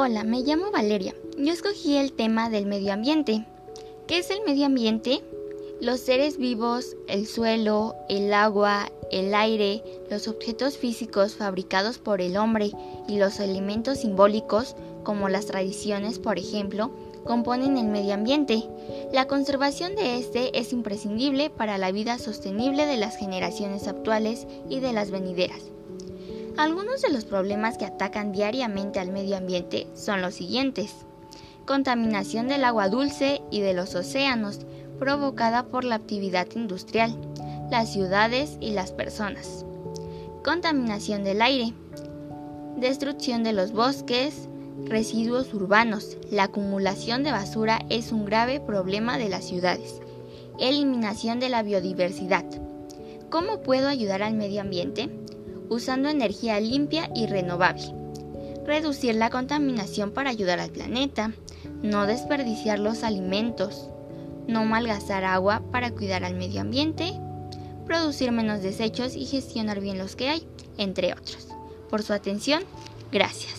Hola, me llamo Valeria. Yo escogí el tema del medio ambiente. ¿Qué es el medio ambiente? Los seres vivos, el suelo, el agua, el aire, los objetos físicos fabricados por el hombre y los elementos simbólicos, como las tradiciones, por ejemplo, componen el medio ambiente. La conservación de este es imprescindible para la vida sostenible de las generaciones actuales y de las venideras. Algunos de los problemas que atacan diariamente al medio ambiente son los siguientes. Contaminación del agua dulce y de los océanos provocada por la actividad industrial, las ciudades y las personas. Contaminación del aire. Destrucción de los bosques, residuos urbanos. La acumulación de basura es un grave problema de las ciudades. Eliminación de la biodiversidad. ¿Cómo puedo ayudar al medio ambiente? Usando energía limpia y renovable. Reducir la contaminación para ayudar al planeta. No desperdiciar los alimentos. No malgastar agua para cuidar al medio ambiente. Producir menos desechos y gestionar bien los que hay, entre otros. Por su atención, gracias.